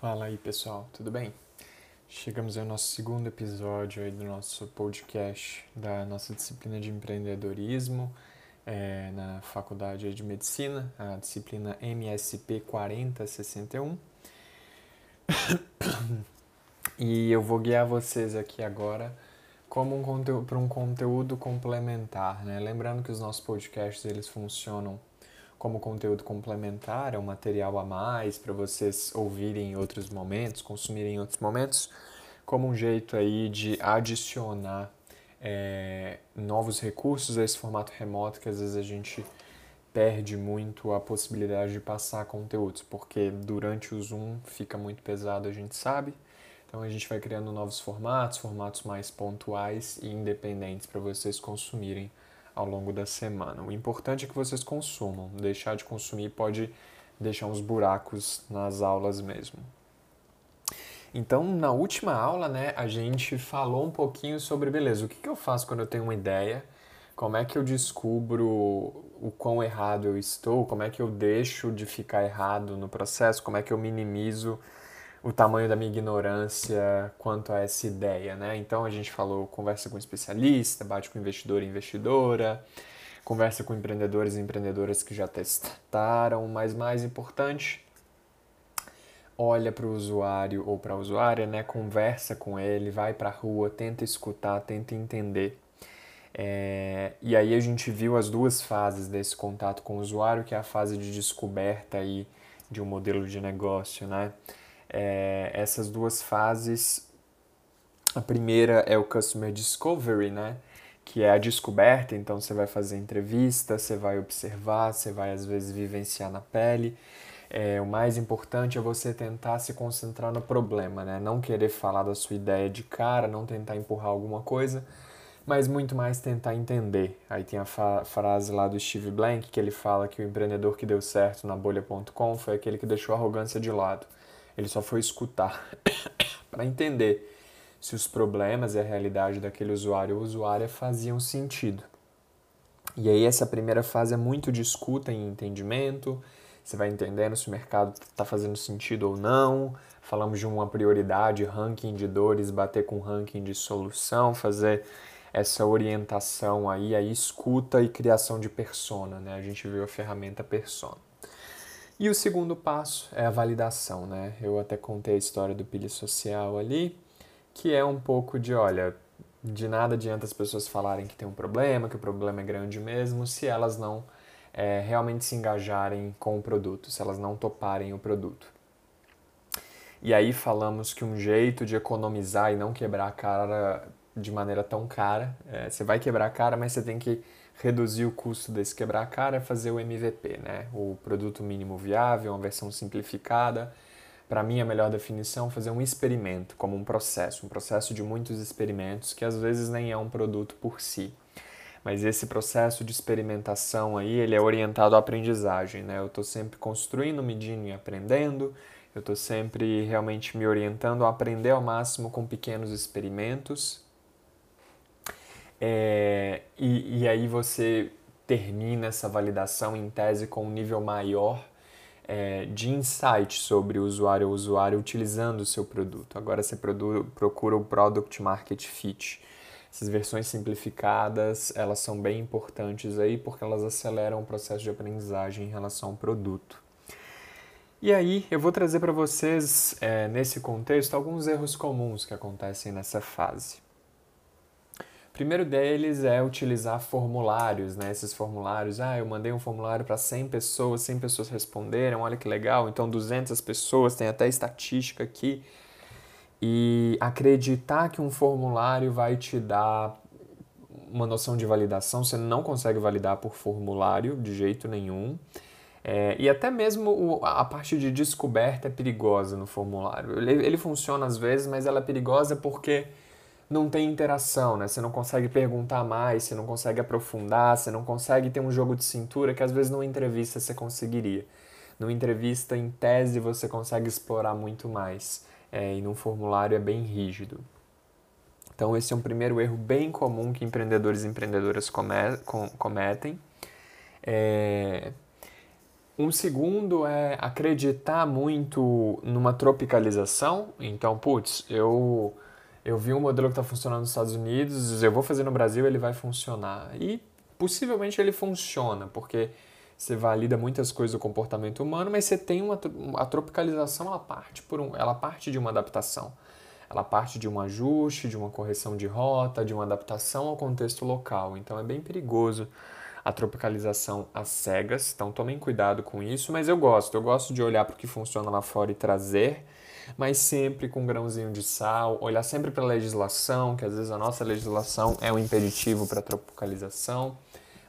Fala aí pessoal, tudo bem? Chegamos ao nosso segundo episódio aí do nosso podcast da nossa disciplina de empreendedorismo é, na Faculdade de Medicina, a disciplina MSP 4061. e eu vou guiar vocês aqui agora como um conteúdo para um conteúdo complementar, né? Lembrando que os nossos podcasts eles funcionam como conteúdo complementar, é um material a mais para vocês ouvirem em outros momentos, consumirem em outros momentos, como um jeito aí de adicionar é, novos recursos a esse formato remoto que às vezes a gente perde muito a possibilidade de passar conteúdos, porque durante o Zoom fica muito pesado, a gente sabe. Então a gente vai criando novos formatos, formatos mais pontuais e independentes para vocês consumirem ao longo da semana. O importante é que vocês consumam. Deixar de consumir pode deixar uns buracos nas aulas mesmo. Então, na última aula, né, a gente falou um pouquinho sobre, beleza, o que, que eu faço quando eu tenho uma ideia, como é que eu descubro o quão errado eu estou, como é que eu deixo de ficar errado no processo, como é que eu minimizo o tamanho da minha ignorância quanto a essa ideia, né? Então a gente falou conversa com especialista, bate com investidor e investidora, conversa com empreendedores e empreendedoras que já testaram, mas mais importante, olha para o usuário ou para a usuária, né? Conversa com ele, vai para a rua, tenta escutar, tenta entender. É, e aí a gente viu as duas fases desse contato com o usuário, que é a fase de descoberta aí de um modelo de negócio, né? É, essas duas fases. A primeira é o Customer Discovery, né? Que é a descoberta, então você vai fazer entrevista, você vai observar, você vai às vezes vivenciar na pele. É, o mais importante é você tentar se concentrar no problema, né? Não querer falar da sua ideia de cara, não tentar empurrar alguma coisa, mas muito mais tentar entender. Aí tem a frase lá do Steve Blank que ele fala que o empreendedor que deu certo na bolha.com foi aquele que deixou a arrogância de lado. Ele só foi escutar para entender se os problemas e a realidade daquele usuário ou usuária faziam sentido. E aí essa primeira fase é muito de escuta e entendimento. Você vai entendendo se o mercado está fazendo sentido ou não. Falamos de uma prioridade, ranking de dores, bater com ranking de solução, fazer essa orientação aí, a escuta e criação de persona, né? A gente viu a ferramenta persona. E o segundo passo é a validação, né? Eu até contei a história do pilha social ali, que é um pouco de, olha, de nada adianta as pessoas falarem que tem um problema, que o problema é grande mesmo, se elas não é, realmente se engajarem com o produto, se elas não toparem o produto. E aí falamos que um jeito de economizar e não quebrar a cara de maneira tão cara, é, você vai quebrar a cara, mas você tem que reduzir o custo desse quebrar-cara é fazer o MVP, né? o produto mínimo viável, uma versão simplificada. Para mim, a melhor definição é fazer um experimento, como um processo, um processo de muitos experimentos, que às vezes nem é um produto por si. Mas esse processo de experimentação aí, ele é orientado à aprendizagem, né? Eu estou sempre construindo, medindo e aprendendo, eu estou sempre realmente me orientando a aprender ao máximo com pequenos experimentos é, e, e aí você termina essa validação em tese com um nível maior é, de insight sobre o usuário ou usuário utilizando o seu produto. Agora você procura o Product Market Fit. Essas versões simplificadas, elas são bem importantes aí porque elas aceleram o processo de aprendizagem em relação ao produto. E aí, eu vou trazer para vocês, é, nesse contexto, alguns erros comuns que acontecem nessa fase primeiro deles é utilizar formulários, né? Esses formulários, ah, eu mandei um formulário para 100 pessoas, 100 pessoas responderam, olha que legal, então 200 pessoas, tem até estatística aqui. E acreditar que um formulário vai te dar uma noção de validação, você não consegue validar por formulário de jeito nenhum. É, e até mesmo o, a parte de descoberta é perigosa no formulário. Ele, ele funciona às vezes, mas ela é perigosa porque não tem interação, né? Você não consegue perguntar mais, você não consegue aprofundar, você não consegue ter um jogo de cintura que às vezes numa entrevista você conseguiria. Numa entrevista, em tese, você consegue explorar muito mais. É, e num formulário é bem rígido. Então, esse é um primeiro erro bem comum que empreendedores e empreendedoras cometem. É... Um segundo é acreditar muito numa tropicalização. Então, putz, eu, eu vi um modelo que está funcionando nos Estados Unidos, eu vou fazer no Brasil, ele vai funcionar. E possivelmente ele funciona, porque você valida muitas coisas do comportamento humano, mas você tem uma a tropicalização, ela parte por um, ela parte de uma adaptação. Ela parte de um ajuste, de uma correção de rota, de uma adaptação ao contexto local. Então é bem perigoso a tropicalização às cegas, então tomem cuidado com isso, mas eu gosto, eu gosto de olhar para o que funciona lá fora e trazer, mas sempre com um grãozinho de sal, olhar sempre para a legislação, que às vezes a nossa legislação é um impeditivo para a tropicalização,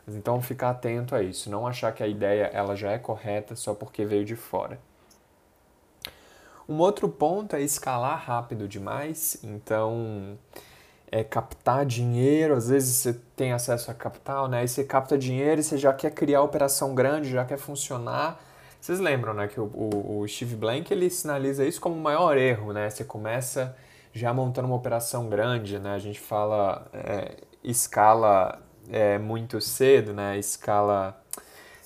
mas então ficar atento a isso, não achar que a ideia ela já é correta só porque veio de fora. Um outro ponto é escalar rápido demais, então é, captar dinheiro, às vezes você tem acesso a capital, né? Aí você capta dinheiro e você já quer criar operação grande, já quer funcionar. Vocês lembram, né, que o, o, o Steve Blank ele sinaliza isso como o maior erro, né? Você começa já montando uma operação grande, né? A gente fala é, escala é, muito cedo, né? Escala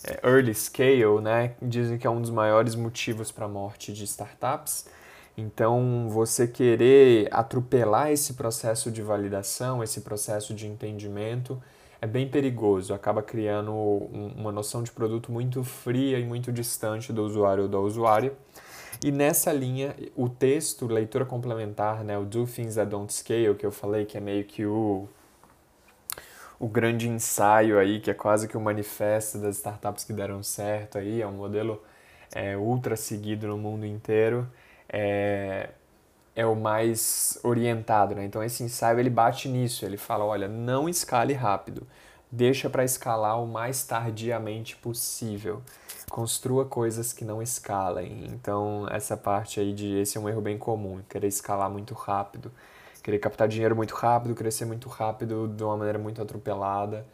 é, early scale, né? Dizem que é um dos maiores motivos para a morte de startups. Então, você querer atropelar esse processo de validação, esse processo de entendimento, é bem perigoso, acaba criando uma noção de produto muito fria e muito distante do usuário ou da usuária. E nessa linha, o texto, leitura complementar, né, o Do Things That Don't Scale, que eu falei que é meio que o, o grande ensaio aí, que é quase que o manifesto das startups que deram certo aí, é um modelo é, ultra seguido no mundo inteiro é, é o mais orientado, né? Então esse ensaio ele bate nisso, ele fala, olha, não escale rápido, deixa para escalar o mais tardiamente possível. Construa coisas que não escalem. Então essa parte aí de esse é um erro bem comum, querer escalar muito rápido, querer captar dinheiro muito rápido, crescer muito rápido de uma maneira muito atropelada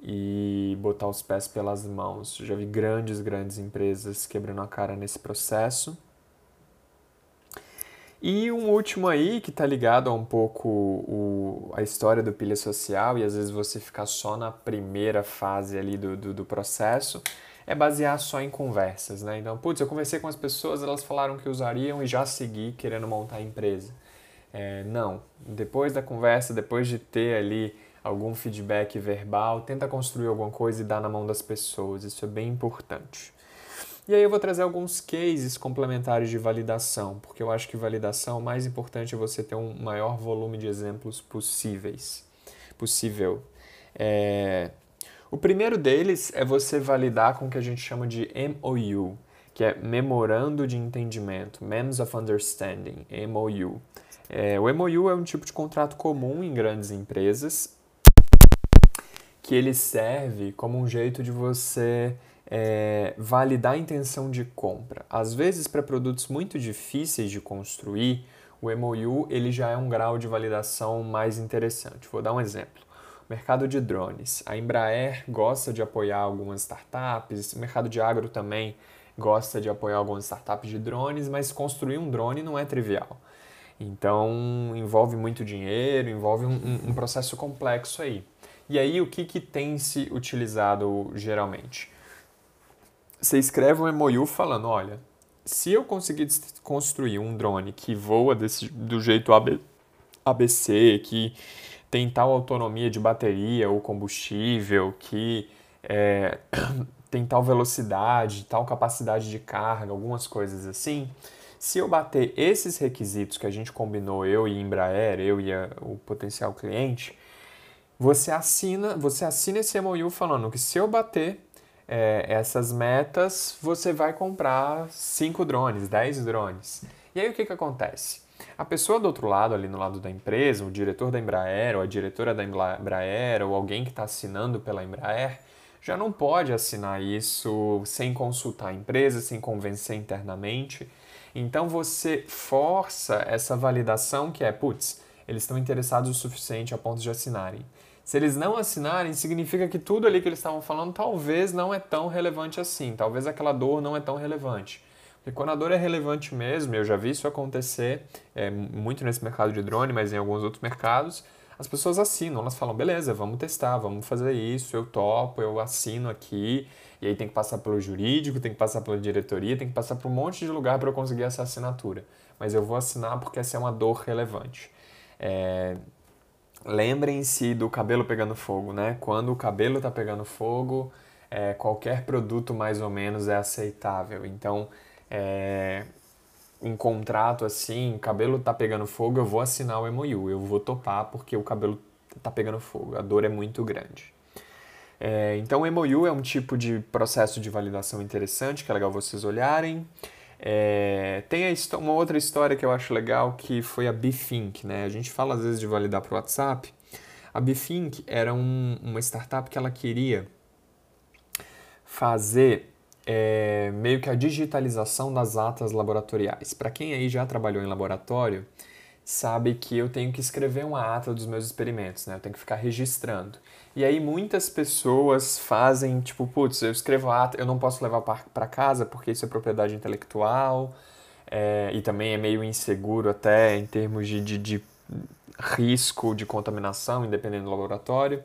e botar os pés pelas mãos. Já vi grandes, grandes empresas quebrando a cara nesse processo. E um último aí que está ligado a um pouco o, a história do pilha social e às vezes você ficar só na primeira fase ali do, do, do, processo é basear só em conversas, né? Então, putz, eu conversei com as pessoas, elas falaram que usariam e já segui querendo montar a empresa. É, não, depois da conversa, depois de ter ali algum feedback verbal, tenta construir alguma coisa e dar na mão das pessoas, isso é bem importante. E aí eu vou trazer alguns cases complementares de validação, porque eu acho que validação, o mais importante é você ter um maior volume de exemplos possíveis. Possível. É... O primeiro deles é você validar com o que a gente chama de MOU, que é Memorando de Entendimento, Means of Understanding, MOU. É, o MOU é um tipo de contrato comum em grandes empresas que ele serve como um jeito de você é, validar a intenção de compra. Às vezes, para produtos muito difíceis de construir, o MOU ele já é um grau de validação mais interessante. Vou dar um exemplo. Mercado de drones. A Embraer gosta de apoiar algumas startups, o mercado de agro também gosta de apoiar algumas startups de drones, mas construir um drone não é trivial. Então, envolve muito dinheiro, envolve um, um processo complexo aí. E aí, o que, que tem se utilizado geralmente? Você escreve um MOU falando, olha, se eu conseguir construir um drone que voa desse, do jeito AB, ABC, que tem tal autonomia de bateria ou combustível, que é, tem tal velocidade, tal capacidade de carga, algumas coisas assim. Se eu bater esses requisitos que a gente combinou, eu e Embraer, eu e a, o potencial cliente, você assina, você assina esse MOU falando que se eu bater é, essas metas, você vai comprar 5 drones, 10 drones. E aí o que, que acontece? A pessoa do outro lado, ali no lado da empresa, o diretor da Embraer, ou a diretora da Embraer, ou alguém que está assinando pela Embraer, já não pode assinar isso sem consultar a empresa, sem convencer internamente. Então você força essa validação que é, putz, eles estão interessados o suficiente a ponto de assinarem. Se eles não assinarem, significa que tudo ali que eles estavam falando talvez não é tão relevante assim. Talvez aquela dor não é tão relevante. Porque quando a dor é relevante mesmo, eu já vi isso acontecer é, muito nesse mercado de drone, mas em alguns outros mercados, as pessoas assinam, elas falam, beleza, vamos testar, vamos fazer isso, eu topo, eu assino aqui, e aí tem que passar pelo jurídico, tem que passar pela diretoria, tem que passar por um monte de lugar para eu conseguir essa assinatura. Mas eu vou assinar porque essa é uma dor relevante. É... Lembrem-se do cabelo pegando fogo, né? Quando o cabelo está pegando fogo, é, qualquer produto mais ou menos é aceitável. Então, é, em contrato assim, cabelo tá pegando fogo, eu vou assinar o MOU, eu vou topar porque o cabelo tá pegando fogo, a dor é muito grande. É, então, o MOU é um tipo de processo de validação interessante, que é legal vocês olharem. É, tem uma outra história que eu acho legal, que foi a Bithink, né? A gente fala às vezes de validar para o WhatsApp. A Bithink era um, uma startup que ela queria fazer é, meio que a digitalização das atas laboratoriais. Para quem aí já trabalhou em laboratório, sabe que eu tenho que escrever uma ata dos meus experimentos, né? Eu tenho que ficar registrando. E aí muitas pessoas fazem, tipo, putz, eu escrevo ata, eu não posso levar para casa porque isso é propriedade intelectual é, e também é meio inseguro até em termos de, de, de risco de contaminação, independente do laboratório.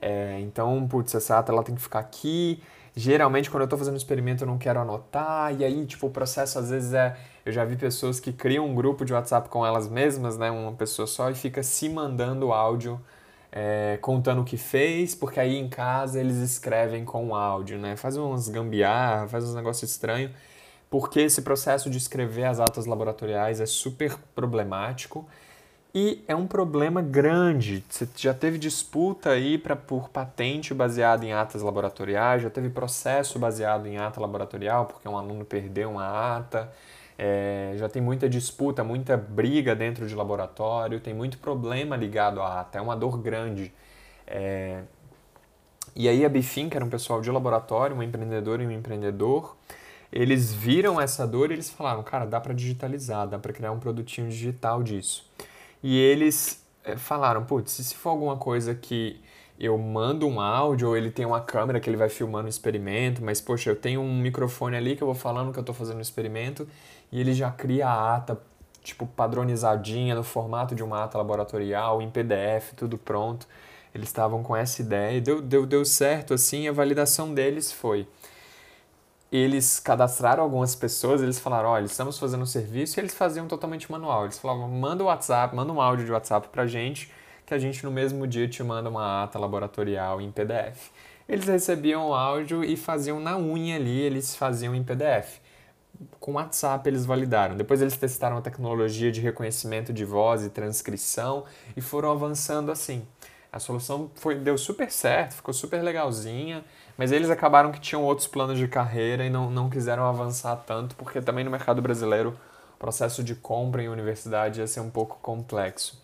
É, então, putz, essa ata ela tem que ficar aqui Geralmente, quando eu estou fazendo um experimento, eu não quero anotar, e aí, tipo, o processo às vezes é. Eu já vi pessoas que criam um grupo de WhatsApp com elas mesmas, né, uma pessoa só, e fica se mandando áudio é, contando o que fez, porque aí em casa eles escrevem com áudio, né? Faz uns gambiarra, faz uns negócios estranhos, porque esse processo de escrever as atas laboratoriais é super problemático e é um problema grande. Você já teve disputa aí pra, por patente baseada em atas laboratoriais, já teve processo baseado em ata laboratorial, porque um aluno perdeu uma ata. É, já tem muita disputa, muita briga dentro de laboratório, tem muito problema ligado à ata, é uma dor grande. É, e aí a Bifin, que era um pessoal de laboratório, um empreendedor e um empreendedor, eles viram essa dor e eles falaram, cara, dá para digitalizar, dá para criar um produtinho digital disso. E eles eh, falaram, putz, se for alguma coisa que eu mando um áudio ou ele tem uma câmera que ele vai filmando o experimento, mas poxa, eu tenho um microfone ali que eu vou falando que eu estou fazendo o experimento e ele já cria a ata tipo padronizadinha no formato de uma ata laboratorial, em PDF, tudo pronto. Eles estavam com essa ideia e deu, deu, deu certo assim, a validação deles foi eles cadastraram algumas pessoas, eles falaram, olha, estamos fazendo um serviço e eles faziam totalmente manual. Eles falavam, manda o WhatsApp, manda um áudio de WhatsApp pra gente, que a gente no mesmo dia te manda uma ata laboratorial em PDF. Eles recebiam o áudio e faziam na unha ali, eles faziam em PDF. Com WhatsApp eles validaram. Depois eles testaram a tecnologia de reconhecimento de voz e transcrição e foram avançando assim. A solução foi, deu super certo, ficou super legalzinha. Mas eles acabaram que tinham outros planos de carreira e não, não quiseram avançar tanto, porque também no mercado brasileiro o processo de compra em universidade ia ser um pouco complexo.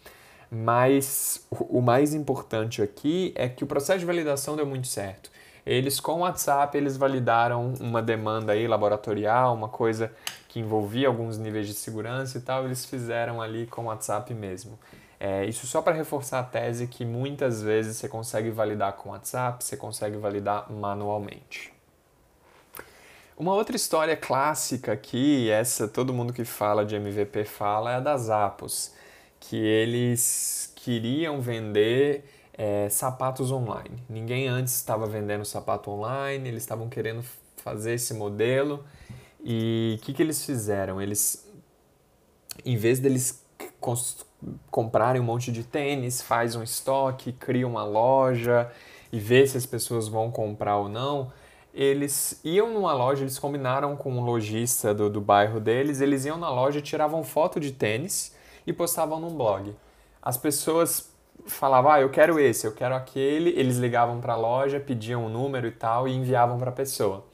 Mas o mais importante aqui é que o processo de validação deu muito certo. Eles com o WhatsApp eles validaram uma demanda aí laboratorial, uma coisa que envolvia alguns níveis de segurança e tal, eles fizeram ali com o WhatsApp mesmo. É, isso só para reforçar a tese que muitas vezes você consegue validar com WhatsApp, você consegue validar manualmente. Uma outra história clássica aqui, essa todo mundo que fala de MVP fala, é a das Apos, que eles queriam vender é, sapatos online. Ninguém antes estava vendendo sapato online, eles estavam querendo fazer esse modelo. E o que, que eles fizeram? Eles, em vez deles comprarem um monte de tênis, faz um estoque, cria uma loja e vê se as pessoas vão comprar ou não. Eles iam numa loja, eles combinaram com um lojista do, do bairro deles, eles iam na loja, tiravam foto de tênis e postavam num blog. As pessoas falavam, ah, eu quero esse, eu quero aquele, eles ligavam para a loja, pediam o um número e tal e enviavam para a pessoa.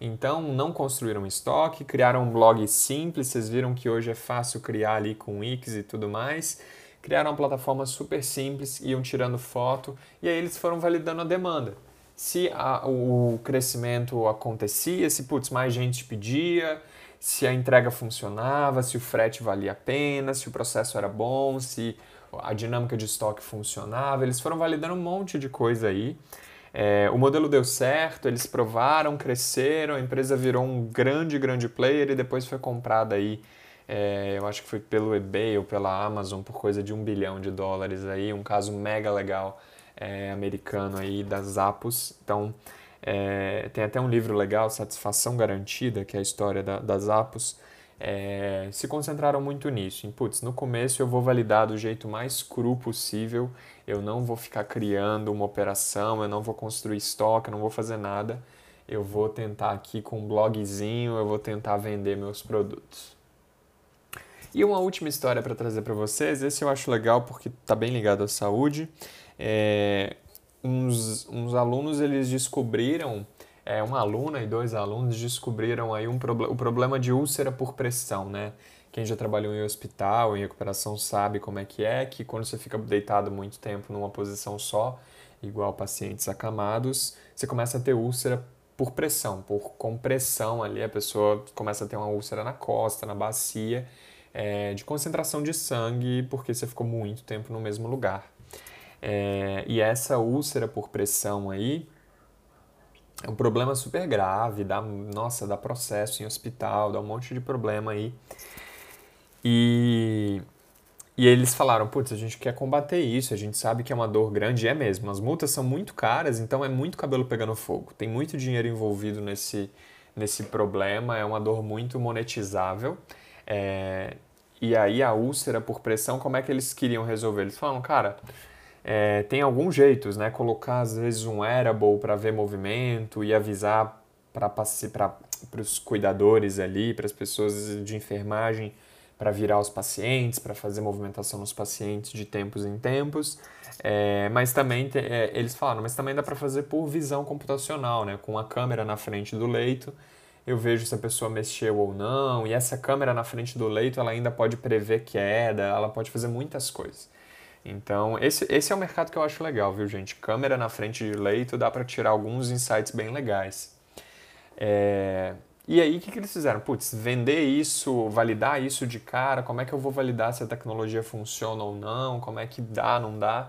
Então, não construíram estoque, criaram um blog simples, vocês viram que hoje é fácil criar ali com Wix e tudo mais. Criaram uma plataforma super simples, iam tirando foto e aí eles foram validando a demanda. Se a, o crescimento acontecia, se putz, mais gente pedia, se a entrega funcionava, se o frete valia a pena, se o processo era bom, se a dinâmica de estoque funcionava, eles foram validando um monte de coisa aí. É, o modelo deu certo, eles provaram, cresceram, a empresa virou um grande, grande player e depois foi comprada aí é, eu acho que foi pelo eBay ou pela Amazon por coisa de um bilhão de dólares aí, um caso mega legal é, americano aí das Apos. Então, é, tem até um livro legal, Satisfação Garantida, que é a história da, das Apos. É, se concentraram muito nisso. Em, putz, no começo eu vou validar do jeito mais cru possível, eu não vou ficar criando uma operação, eu não vou construir estoque, eu não vou fazer nada. Eu vou tentar aqui com um blogzinho, eu vou tentar vender meus produtos. E uma última história para trazer para vocês, esse eu acho legal porque está bem ligado à saúde. É, uns, uns alunos eles descobriram, é, uma aluna e dois alunos descobriram aí um o problema de úlcera por pressão, né? Quem já trabalhou em hospital, em recuperação, sabe como é que é, que quando você fica deitado muito tempo numa posição só, igual pacientes acamados, você começa a ter úlcera por pressão, por compressão ali, a pessoa começa a ter uma úlcera na costa, na bacia, é, de concentração de sangue, porque você ficou muito tempo no mesmo lugar. É, e essa úlcera por pressão aí é um problema super grave, dá, nossa, dá processo em hospital, dá um monte de problema aí. E, e eles falaram, putz, a gente quer combater isso, a gente sabe que é uma dor grande, é mesmo. As multas são muito caras, então é muito cabelo pegando fogo. Tem muito dinheiro envolvido nesse, nesse problema, é uma dor muito monetizável. É, e aí a úlcera por pressão, como é que eles queriam resolver? Eles falaram, cara, é, tem alguns jeitos, né? Colocar às vezes um wearable para ver movimento e avisar para os cuidadores ali, para as pessoas de enfermagem, para virar os pacientes, para fazer movimentação nos pacientes de tempos em tempos. É, mas também, é, eles falaram, mas também dá para fazer por visão computacional, né? Com a câmera na frente do leito, eu vejo se a pessoa mexeu ou não, e essa câmera na frente do leito, ela ainda pode prever queda, ela pode fazer muitas coisas. Então, esse, esse é o mercado que eu acho legal, viu, gente? Câmera na frente de leito dá para tirar alguns insights bem legais. É... E aí, o que, que eles fizeram? Putz, vender isso, validar isso de cara, como é que eu vou validar se a tecnologia funciona ou não, como é que dá, não dá.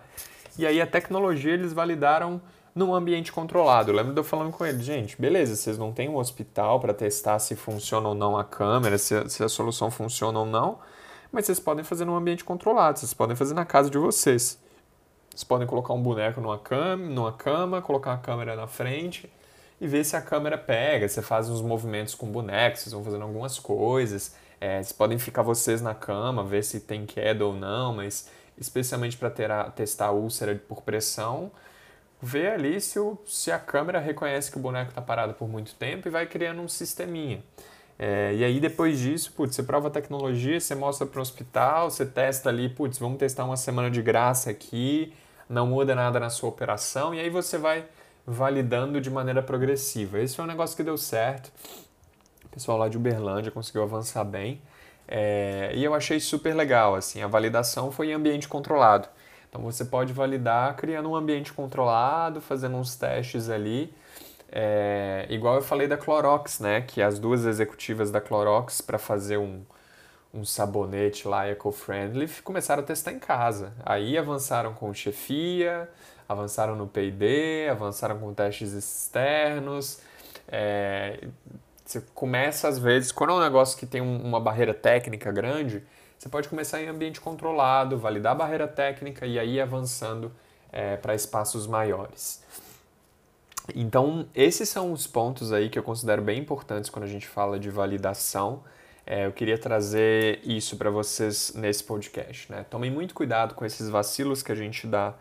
E aí, a tecnologia eles validaram num ambiente controlado. Eu lembro de eu falando com eles, gente, beleza, vocês não têm um hospital para testar se funciona ou não a câmera, se se a solução funciona ou não, mas vocês podem fazer num ambiente controlado, vocês podem fazer na casa de vocês. Vocês podem colocar um boneco numa cama, numa cama colocar a câmera na frente e ver se a câmera pega. Você faz uns movimentos com o boneco, vocês vão fazendo algumas coisas. É, vocês podem ficar vocês na cama, ver se tem queda ou não, mas especialmente para testar a úlcera por pressão, ver ali se, o, se a câmera reconhece que o boneco está parado por muito tempo e vai criando um sisteminha. É, e aí depois disso, putz, você prova a tecnologia, você mostra para o hospital, você testa ali, putz, vamos testar uma semana de graça aqui, não muda nada na sua operação, e aí você vai validando de maneira progressiva. Esse foi um negócio que deu certo. O pessoal lá de Uberlândia conseguiu avançar bem. É, e eu achei super legal, assim, a validação foi em ambiente controlado. Então você pode validar criando um ambiente controlado, fazendo uns testes ali, é, igual eu falei da Clorox, né? Que as duas executivas da Clorox, para fazer um, um sabonete lá eco-friendly, começaram a testar em casa. Aí avançaram com chefia, avançaram no P&D, avançaram com testes externos. É, você começa às vezes, quando é um negócio que tem uma barreira técnica grande, você pode começar em ambiente controlado, validar a barreira técnica e aí avançando é, para espaços maiores. Então, esses são os pontos aí que eu considero bem importantes quando a gente fala de validação. É, eu queria trazer isso para vocês nesse podcast. Né? Tomem muito cuidado com esses vacilos que a gente dá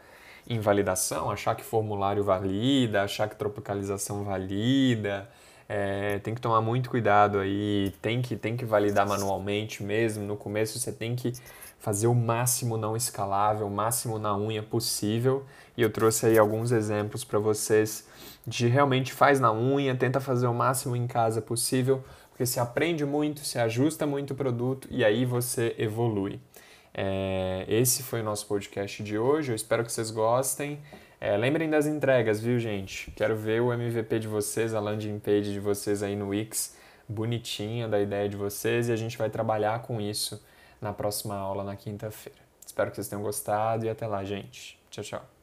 em validação, achar que formulário valida, achar que tropicalização valida. É, tem que tomar muito cuidado aí, tem que, tem que validar manualmente mesmo. No começo você tem que fazer o máximo não escalável, o máximo na unha possível. E eu trouxe aí alguns exemplos para vocês de realmente faz na unha, tenta fazer o máximo em casa possível, porque se aprende muito, se ajusta muito o produto e aí você evolui. É, esse foi o nosso podcast de hoje, eu espero que vocês gostem. É, lembrem das entregas, viu, gente? Quero ver o MVP de vocês, a landing page de vocês aí no Wix, bonitinha da ideia de vocês, e a gente vai trabalhar com isso na próxima aula, na quinta-feira. Espero que vocês tenham gostado e até lá, gente. Tchau, tchau.